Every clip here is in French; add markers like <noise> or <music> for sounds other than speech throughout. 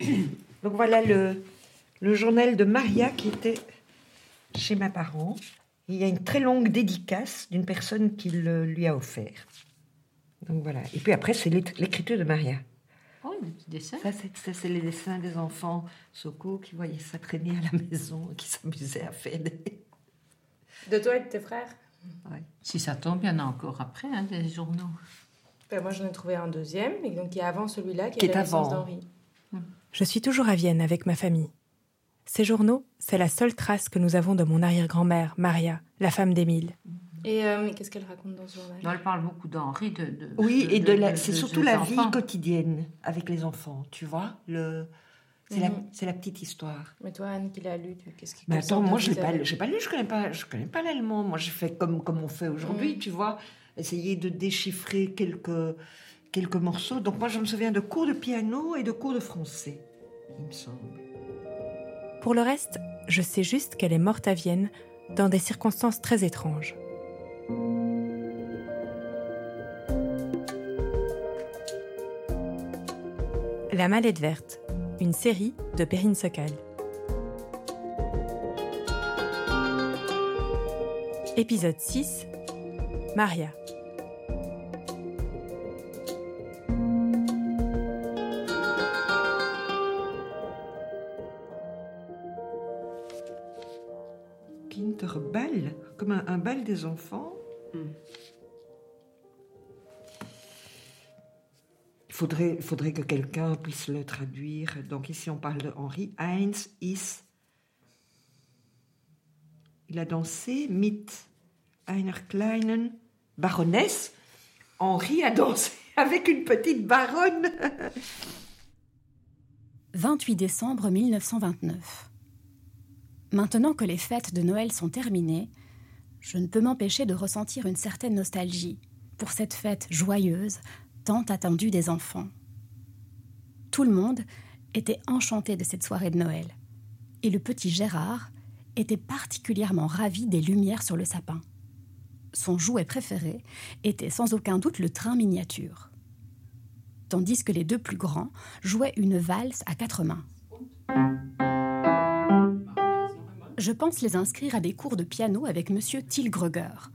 <coughs> Donc voilà le, le journal de Maria qui était chez mes parents. Il y a une très longue dédicace d'une personne qui le lui a offert. Donc voilà. Et puis après, c'est l'é- l'écriture de Maria. Oh, des petits dessins. Ça, c'est, ça, c'est les dessins des enfants Soko qui voyaient ça traîner à la maison et qui s'amusaient à faire des... De toi et de tes frères? Si ça tombe, il y en a encore après, hein, des journaux. Ben, Moi, j'en ai trouvé un deuxième, et donc qui est avant celui-là, qui, Qui est est la naissance avant. d'Henri. Je suis toujours à Vienne avec ma famille. Ces journaux, c'est la seule trace que nous avons de mon arrière-grand-mère, Maria, la femme d'Émile. Et euh, qu'est-ce qu'elle raconte dans ce journal? Non, elle parle beaucoup d'Henri. De, de- Oui, et de la, c'est de surtout la enfants. vie quotidienne avec les enfants, tu vois. Le, c'est, la, Mhm. c'est la petite histoire. Mais toi, Anne, qui l'a lu, tu- qu'est-ce qui Mais quelle attends, moi je vie l'ai ça? pas, lu, je connais pas, je connais pas l'allemand. Moi j'ai fait comme comme on fait aujourd'hui, Mm. tu vois, essayer de déchiffrer quelques quelques morceaux. Donc moi je me souviens de cours de piano et de cours de français, Pour le reste, je sais juste qu'elle est morte à Vienne dans des circonstances très étranges. La mallette verte, une série de Perrine Sokal. Épisode 6 Maria. Des enfants. Mm. Il faudrait, il faudrait que quelqu'un puisse le traduire. Donc ici on parle de Henri. Heinz ist. Il a dansé mit einer kleinen Baroness. Henri a dansé <laughs> avec une petite baronne. <laughs> 28 décembre 1929. Maintenant que les fêtes de Noël sont terminées, je ne peux m'empêcher de ressentir une certaine nostalgie pour cette fête joyeuse, tant attendue des enfants. Tout le monde était enchanté de cette soirée de Noël, et le petit Gérard était particulièrement ravi des lumières sur le sapin. Son jouet préféré était sans aucun doute le train miniature tandis que les deux plus grands jouaient une valse à quatre mains. Je pense les inscrire à des cours de piano avec Monsieur Tilgreger.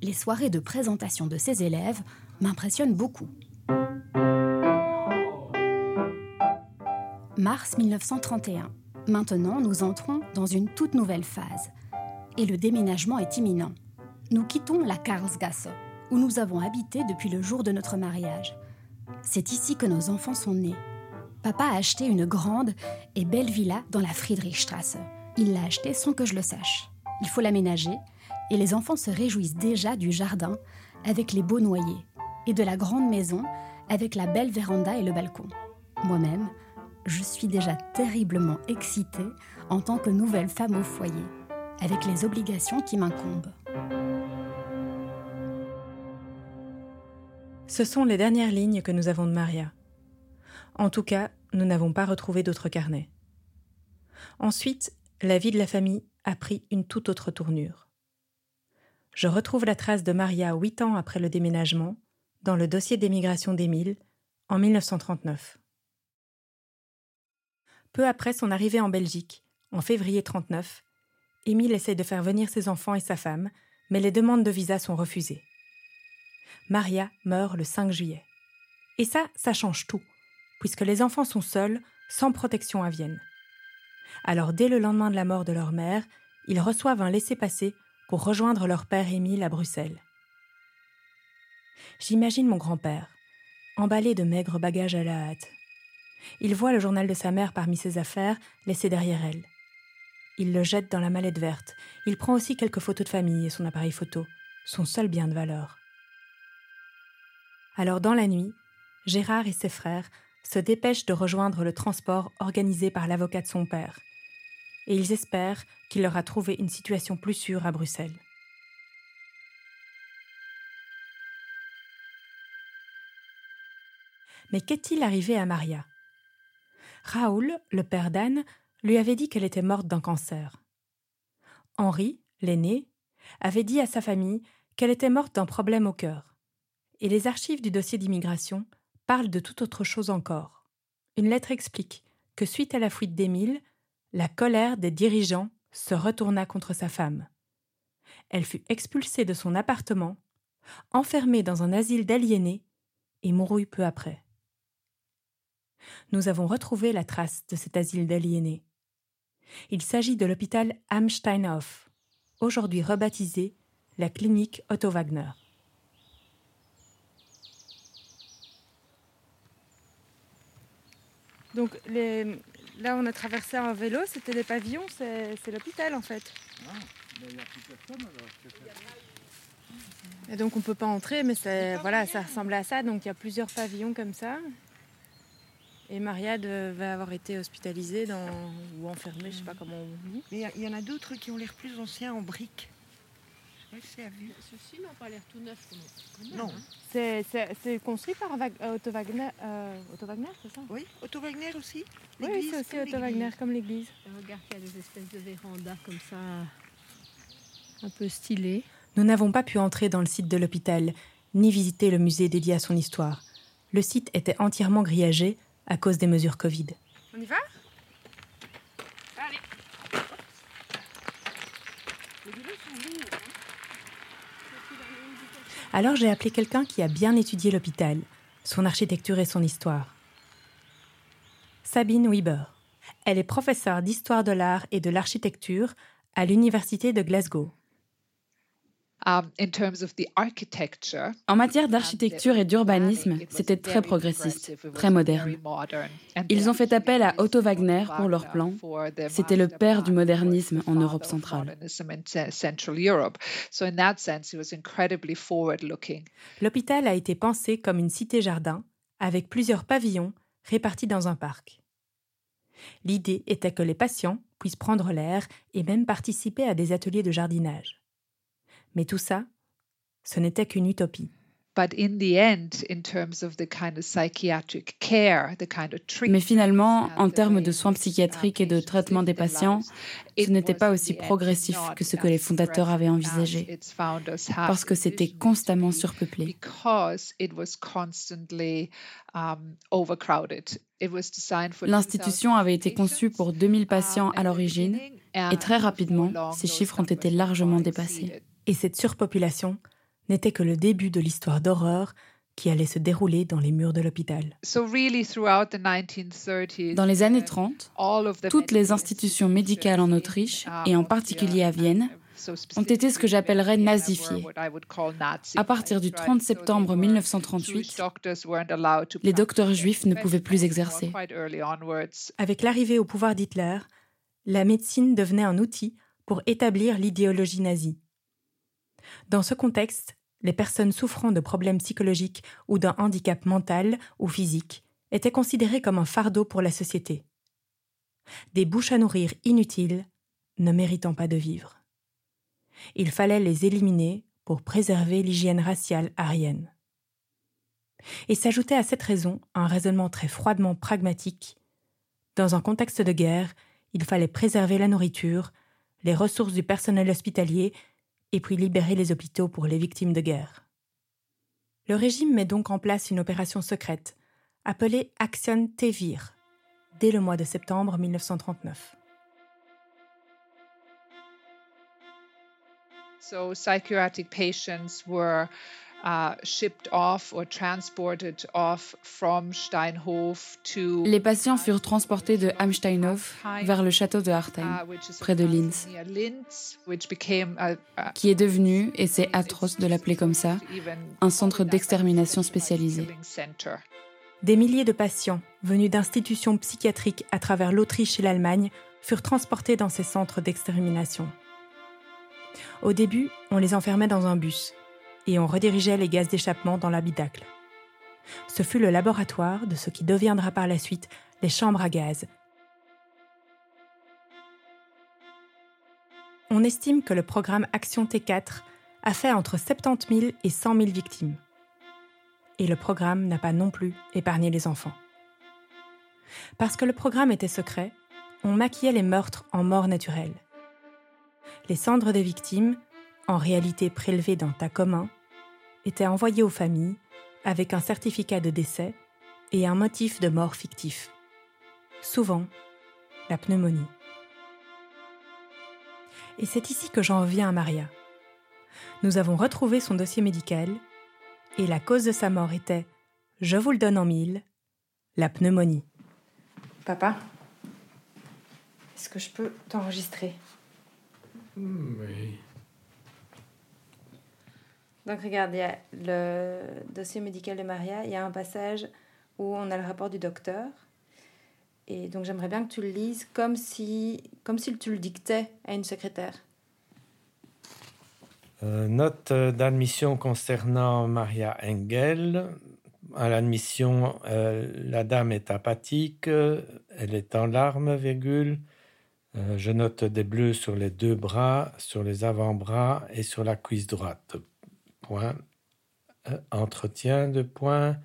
Les soirées de présentation de ses élèves m'impressionnent beaucoup. Mars 1931. Maintenant, nous entrons dans une toute nouvelle phase. Et le déménagement est imminent. Nous quittons la Karlsgasse, où nous avons habité depuis le jour de notre mariage. C'est ici que nos enfants sont nés. Papa a acheté une grande et belle villa dans la Friedrichstrasse. Il l'a achetée sans que je le sache. Il faut l'aménager et les enfants se réjouissent déjà du jardin avec les beaux noyers et de la grande maison avec la belle véranda et le balcon. Moi-même, je suis déjà terriblement excitée en tant que nouvelle femme au foyer, avec les obligations qui m'incombent. Ce sont les dernières lignes que nous avons de Maria. En tout cas, nous n'avons pas retrouvé d'autres carnets. Ensuite, la vie de la famille a pris une toute autre tournure. Je retrouve la trace de Maria huit ans après le déménagement dans le dossier d'émigration d'Émile en 1939. Peu après son arrivée en Belgique, en février 39, Émile essaie de faire venir ses enfants et sa femme, mais les demandes de visa sont refusées. Maria meurt le 5 juillet. Et ça, ça change tout, puisque les enfants sont seuls, sans protection à Vienne. Alors dès le lendemain de la mort de leur mère, ils reçoivent un laissez-passer pour rejoindre leur père Émile à Bruxelles. J'imagine mon grand-père, emballé de maigres bagages à la hâte. Il voit le journal de sa mère parmi ses affaires laissé derrière elle. Il le jette dans la mallette verte. Il prend aussi quelques photos de famille et son appareil photo, son seul bien de valeur. Alors dans la nuit, Gérard et ses frères se dépêchent de rejoindre le transport organisé par l'avocat de son père, et ils espèrent qu'il leur a trouvé une situation plus sûre à Bruxelles. Mais qu'est-il arrivé à Maria? Raoul, le père d'Anne, lui avait dit qu'elle était morte d'un cancer. Henri, l'aîné, avait dit à sa famille qu'elle était morte d'un problème au cœur. Et les archives du dossier d'immigration parlent de toute autre chose encore. Une lettre explique que suite à la fuite d'Émile, la colère des dirigeants se retourna contre sa femme. Elle fut expulsée de son appartement, enfermée dans un asile d'aliénés et mourut peu après. Nous avons retrouvé la trace de cet asile d'aliénés. Il s'agit de l'hôpital Amsteinhof, aujourd'hui rebaptisé la clinique Otto Wagner. Donc là, on a traversé en vélo, c'était les pavillons, c'est l'hôpital en fait. Ah, Et donc on peut pas entrer, mais voilà, ça ressemble à ça. Donc il y a plusieurs pavillons comme ça. Et Maria devait avoir été hospitalisée dans, ou enfermée, je sais pas comment on dit. Mais il y, en a d'autres qui ont l'air plus anciens en briques. Ceux-ci n'ont pas l'air tout neufs. Non. Hein. C'est construit par euh, Otto Wagner, euh, Otto Wagner c'est ça? Oui, Otto Wagner aussi. Oui, c'est aussi Otto Wagner comme l'église. Regarde, il y a des espèces de vérandas comme ça, un peu stylées. Nous n'avons pas pu entrer dans le site de l'hôpital, ni visiter le musée dédié à son histoire. Le site était entièrement grillagé à cause des mesures Covid. On y va? Allez Alors j'ai appelé quelqu'un qui a bien étudié l'hôpital, son architecture et son histoire. Sabine Weber. Elle est professeure d'histoire de l'art et de l'architecture à l'Université de Glasgow. Um, en matière um, d'architecture et d'urbanisme, c'était très progressiste, très moderne. Ils ont fait appel à Otto Wagner pour leurs plans. C'était le père du modernisme en Europe centrale. L'hôpital a été pensé comme une cité-jardin avec plusieurs pavillons répartis dans un parc. L'idée était que les patients puissent prendre l'air et même participer à des ateliers de jardinage. Mais tout ça, ce n'était qu'une utopie. Mais finalement, en termes de soins psychiatriques et de traitement des patients, ce n'était pas aussi progressif que ce que les fondateurs avaient envisagé, parce que c'était constamment surpeuplé. Um, L'institution avait été conçue pour 2000 patients à l'origine, et très rapidement, ces chiffres ont été largement dépassés. Et cette surpopulation n'était que le début de l'histoire d'horreur qui allait se dérouler dans les murs de l'hôpital. Dans les années 30, toutes les institutions médicales en Autriche, et en particulier à Vienne, ont été ce que j'appellerais nazifiées. À partir du 30 septembre 1938, les docteurs juifs ne pouvaient plus exercer. Avec l'arrivée au pouvoir d'Hitler, la médecine devenait un outil pour établir l'idéologie nazie. Dans ce contexte, les personnes souffrant de problèmes psychologiques ou d'un handicap mental ou physique étaient considérées comme un fardeau pour la société. Des bouches à nourrir inutiles, ne méritant pas de vivre. Il fallait les éliminer pour préserver l'hygiène raciale arienne. Et s'ajoutait à cette raison un raisonnement très froidement pragmatique. Dans un contexte de guerre, il fallait préserver la nourriture, les ressources du personnel hospitalier et puis libérer les hôpitaux pour les victimes de guerre. Le régime met donc en place une opération secrète, appelée Action Tevir, dès le mois de septembre 1939. So psychiatric patients were les patients furent transportés de Amsteinhof vers le château de Hartheim, uh, près de Linz, qui est devenu, et c'est atroce de l'appeler comme ça, un centre d'extermination spécialisé. Des milliers de patients venus d'institutions psychiatriques à travers l'Autriche et l'Allemagne furent transportés dans ces centres d'extermination. Au début, on les enfermait dans un bus, et on redirigeait les gaz d'échappement dans l'habitacle. Ce fut le laboratoire de ce qui deviendra par la suite les chambres à gaz. On estime que le programme Action T4 a fait entre 70 000 et 100 000 victimes. Et le programme n'a pas non plus épargné les enfants. Parce que le programme était secret, on maquillait les meurtres en mort naturelle. Les cendres des victimes en réalité prélevés d'un tas commun, étaient envoyés aux familles avec un certificat de décès et un motif de mort fictif. souvent la pneumonie. Et c'est ici que j'en reviens à Maria. Nous avons retrouvé son dossier médical et la cause de sa mort était, je vous le donne en mille, la pneumonie. Papa, est-ce que je peux t'enregistrer? Oui. Donc regarde, il y a le dossier médical de Maria, il y a un passage où on a le rapport du docteur. Et donc j'aimerais bien que tu le lises comme si, comme si tu le dictais à une secrétaire. Euh, note d'admission concernant Maria Engel. À l'admission, euh, la dame est apathique, elle est en larmes, virgule. Euh, je note des bleus sur les deux bras, sur les avant-bras et sur la cuisse droite. Point. entretien de point.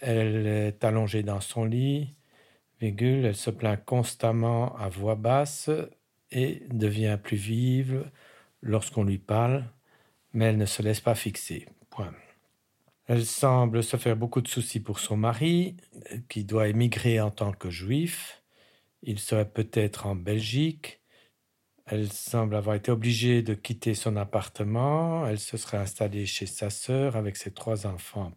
Elle est allongée dans son lit, virgule. Elle se plaint constamment à voix basse et devient plus vive lorsqu'on lui parle, mais elle ne se laisse pas fixer. Point. Elle semble se faire beaucoup de soucis pour son mari, qui doit émigrer en tant que juif. Il serait peut-être en Belgique. Elle semble avoir été obligée de quitter son appartement. Elle se serait installée chez sa sœur avec ses trois enfants.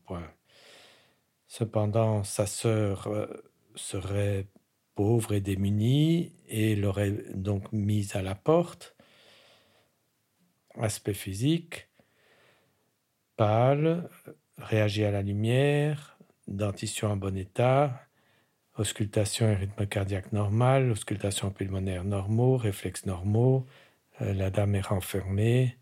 Cependant, sa sœur euh, serait pauvre et démunie et l'aurait donc mise à la porte aspect physique, pâle, réagit à la lumière, dentition en bon état, auscultation et rythme cardiaque normal, auscultation pulmonaire normaux, réflexes normaux, euh, la dame est renfermée,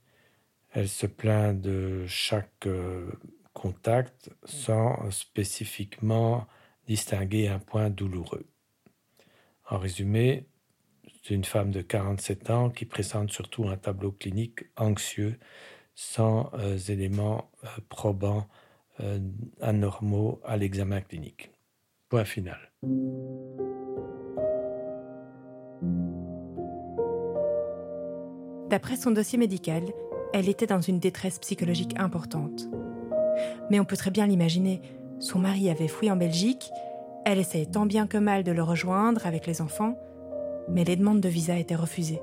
elle se plaint de chaque euh, contact sans spécifiquement distinguer un point douloureux. En résumé, c'est une femme de 47 ans qui présente surtout un tableau clinique anxieux sans euh, éléments probants anormaux à l'examen clinique. Point final. D'après son dossier médical, elle était dans une détresse psychologique importante. Mais on peut très bien l'imaginer, son mari avait fui en Belgique, elle essayait tant bien que mal de le rejoindre avec les enfants, mais les demandes de visa étaient refusées.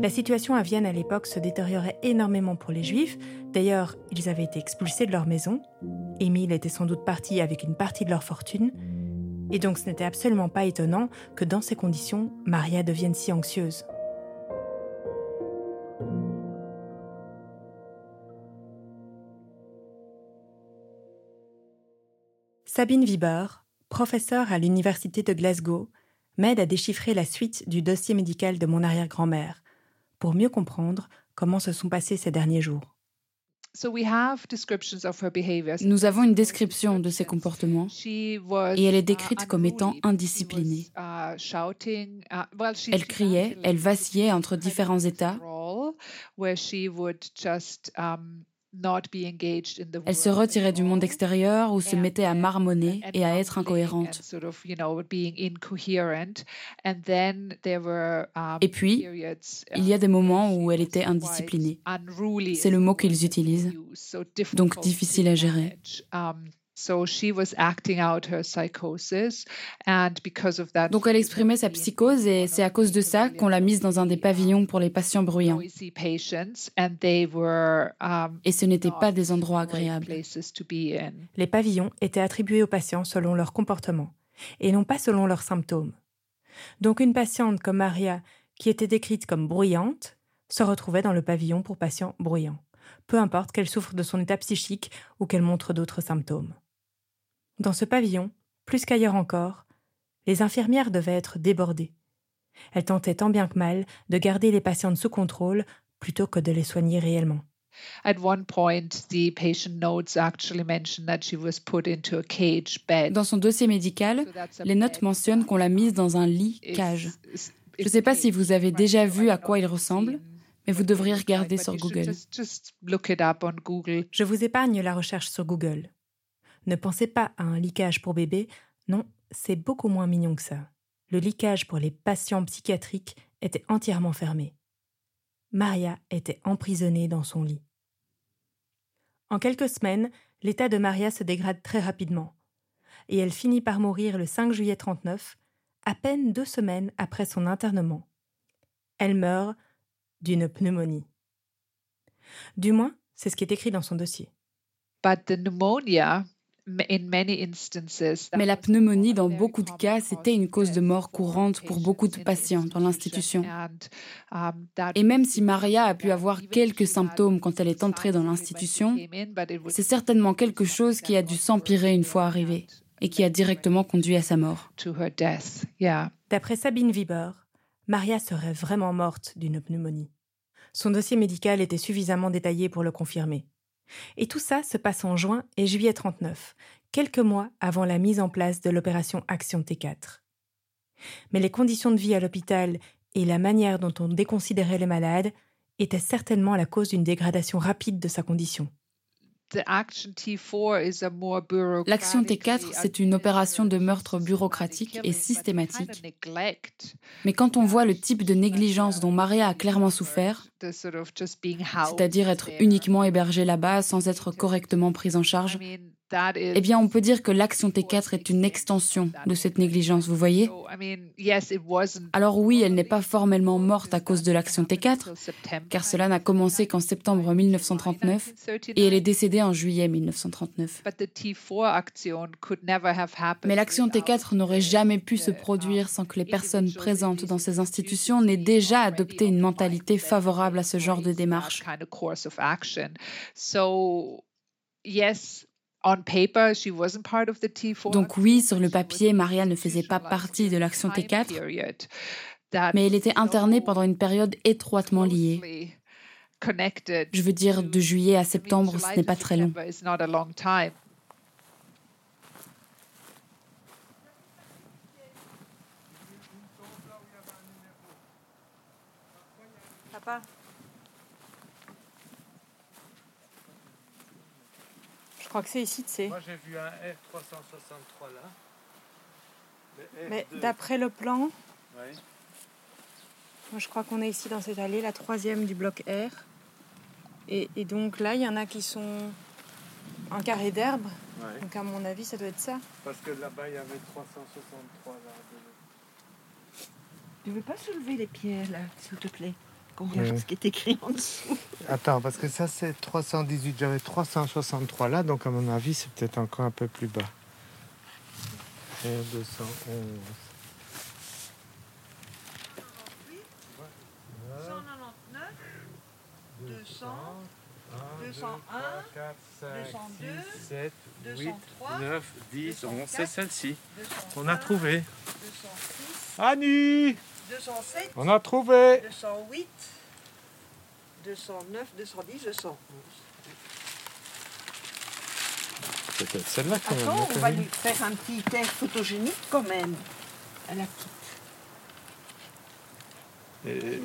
La situation à Vienne à l'époque se détériorait énormément pour les Juifs. D'ailleurs, ils avaient été expulsés de leur maison. Émile était sans doute parti avec une partie de leur fortune. Et donc ce n'était absolument pas étonnant que dans ces conditions, Maria devienne si anxieuse. Sabine Wieber, professeure à l'Université de Glasgow, m'aide à déchiffrer la suite du dossier médical de mon arrière-grand-mère, pour mieux comprendre comment se sont passés ces derniers jours. Nous avons une description de ses comportements et elle est décrite comme étant indisciplinée. Elle criait, elle vacillait entre différents états. Elle se retirait du monde extérieur ou se mettait à marmonner et à être incohérente. Et puis, il y a des moments où elle était indisciplinée. C'est le mot qu'ils utilisent. Donc difficile à gérer. Donc elle exprimait sa psychose et c'est à cause de ça qu'on l'a mise dans un des pavillons pour les patients bruyants. Um, et ce n'étaient pas des endroits agréables. Les pavillons étaient attribués aux patients selon leur comportement et non pas selon leurs symptômes. Donc une patiente comme Maria, qui était décrite comme bruyante, se retrouvait dans le pavillon pour patients bruyants, peu importe qu'elle souffre de son état psychique ou qu'elle montre d'autres symptômes. Dans ce pavillon, plus qu'ailleurs encore, les infirmières devaient être débordées. Elles tentaient tant bien que mal de garder les patientes sous contrôle plutôt que de les soigner réellement. Dans son dossier médical, les notes mentionnent qu'on l'a mise dans un lit cage. Je ne sais pas si vous avez déjà vu à quoi il ressemble, mais vous devriez regarder sur Google. Je vous épargne la recherche sur Google. Ne pensez pas à un liquage pour bébé, non, c'est beaucoup moins mignon que ça. Le liquage pour les patients psychiatriques était entièrement fermé. Maria était emprisonnée dans son lit. En quelques semaines, l'état de Maria se dégrade très rapidement. et elle finit par mourir le 5 juillet 39, à peine deux semaines après son internement. Elle meurt d'une pneumonie. Du moins, c'est ce qui est écrit dans son dossier. Mais la pneumonie, dans beaucoup de cas, c'était une cause de mort courante pour beaucoup de patients dans l'institution. Um, Et même si Maria a pu avoir quelques symptômes quand elle est entrée dans l'institution, c'est certainement quelque chose qui a dû s'empirer une fois arrivée et qui a directement conduit à sa mort. D'après Sabine Wieber, Maria serait vraiment morte d'une pneumonie. Son dossier médical était suffisamment détaillé pour le confirmer. Et tout ça se passe en juin et juillet 39, quelques mois avant la mise en place de l'opération Action T4. Mais les conditions de vie à l'hôpital et la manière dont on déconsidérait les malades étaient certainement la cause d'une dégradation rapide de sa condition. L'action T4, c'est une opération de meurtre bureaucratique et systématique. Mais quand on voit le type de négligence dont Maria a clairement souffert, c'est-à-dire être uniquement hébergée là-bas sans être correctement prise en charge, eh bien, on peut dire que l'action T4 est une extension de cette négligence, vous voyez? Alors oui, elle n'est pas formellement morte à cause de l'action T4, car cela n'a commencé qu'en septembre 1939 et elle est décédée en juillet 1939. Mais l'action T4 n'aurait jamais pu se produire sans que les personnes présentes dans ces institutions n'aient déjà adopté une mentalité favorable à ce genre de démarche. Donc oui, sur le papier, Maria ne faisait pas partie de l'action T4, mais elle était internée pendant une période étroitement liée. Je veux dire, de juillet à septembre, ce n'est pas très long. Papa crois que c'est ici, tu sais. Moi, j'ai vu un R363 là. Mais d'après le plan, moi, je crois qu'on est ici dans cette allée, la troisième du bloc R. Et, donc là, il y en a qui sont en carré d'herbe. Donc à mon avis, ça doit être ça. Parce que là-bas, il y avait 363 là. Tu veux pas soulever les pierres là, s'il te plaît qu'on regarde ce qui est écrit en dessous. Attends, parce que ça c'est 318, j'avais 363 là, donc à mon avis c'est peut-être encore un peu plus bas. Et 211. 199, 200, 201, 4, 5, 202, 6, 7, 203, 8, 9, 10, 11. C'est celle-ci. On a trouvé. 206. Annie 207. On a trouvé. 208. 209, 210, 211. Peut-être celle-là quand même. Attends, on va lui faire un petit air photogénique quand même. À la petite. Et...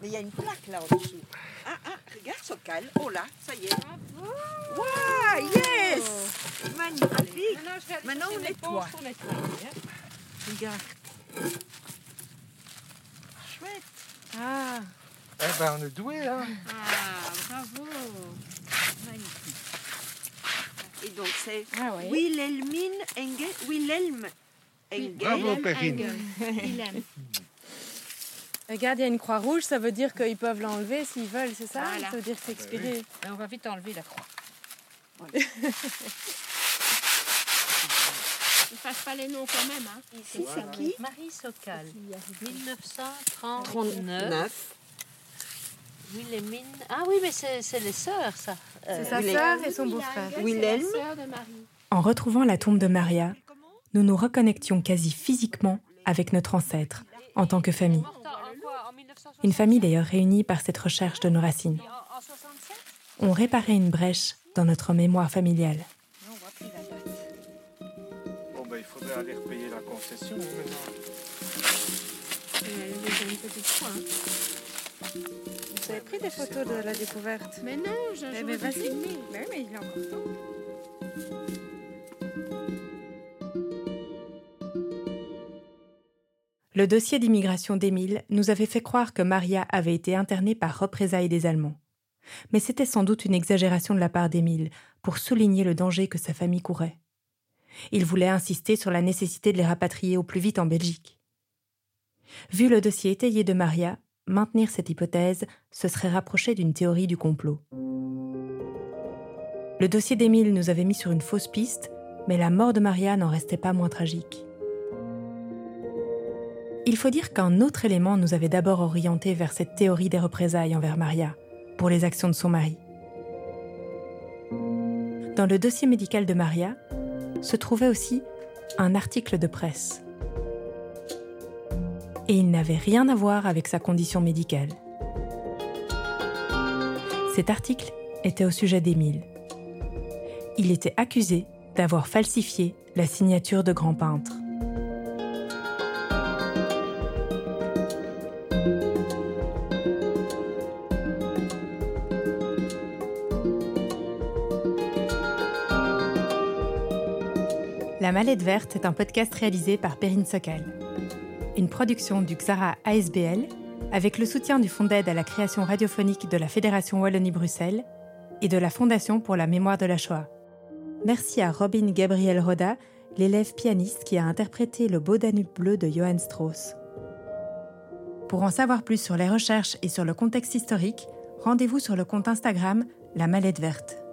Mais il y a une plaque là en dessous. Ah, ah, regarde Sokal. Oh là, ça y est. Waouh, yes Magnifique. Maintenant, Maintenant on nettoie. Regarde. Ah Eh ben, on est doué, hein Ah, bravo Magnifique. Et donc, c'est ah, oui. Wilhelmine Engel. Wilhelm Engel. Bravo, Perrine. Regarde, il y a une croix rouge, ça veut dire qu'ils peuvent l'enlever s'ils veulent, c'est ça? Ça veut dire que c'est expiré. Ben, on va vite enlever la croix. Ne fasse pas les noms quand même. Hein. Ici, c'est qui? Marie Socal, 1939. Wilhelmine. Ah oui, mais c'est les sœurs, ça. c'est sa sœur et son beau-frère. Wilhelm. En retrouvant la tombe de Maria, nous nous reconnections quasi physiquement avec notre ancêtre, en tant que famille. Une famille d'ailleurs réunie par cette recherche de nos racines. On réparait une brèche dans notre mémoire familiale. aller repayer la concession maintenant. Vous avez pris des photos de la découverte? Mais non, je eh ben, vas-y. Mais, mais il est encore temps. Le dossier d'immigration d'Émile nous avait fait croire que Maria avait été internée par représailles des Allemands. Mais c'était sans doute une exagération de la part d'Émile pour souligner le danger que sa famille courait. Il voulait insister sur la nécessité de les rapatrier au plus vite en Belgique. Vu le dossier étayé de Maria, maintenir cette hypothèse, ce serait rapprocher d'une théorie du complot. Le dossier d'Émile nous avait mis sur une fausse piste, mais la mort de Maria n'en restait pas moins tragique. Il faut dire qu'un autre élément nous avait d'abord orienté vers cette théorie des représailles envers Maria, pour les actions de son mari. Dans le dossier médical de Maria se trouvait aussi un article de presse et il n'avait rien à voir avec sa condition médicale. Cet article était au sujet d'Émile. Il était accusé d'avoir falsifié la signature de grand peintre. La Mallette Verte est un podcast réalisé par Perrine Sokal une production du XARA ASBL avec le soutien du Fonds d'aide à la création radiophonique de la Fédération Wallonie-Bruxelles et de la Fondation pour la mémoire de la Shoah. Merci à Robin Gabriel Roda, l'élève pianiste qui a interprété le Beau Danube bleu de Johann Strauss. Pour en savoir plus sur les recherches et sur le contexte historique, rendez-vous sur le compte Instagram La Mallette Verte.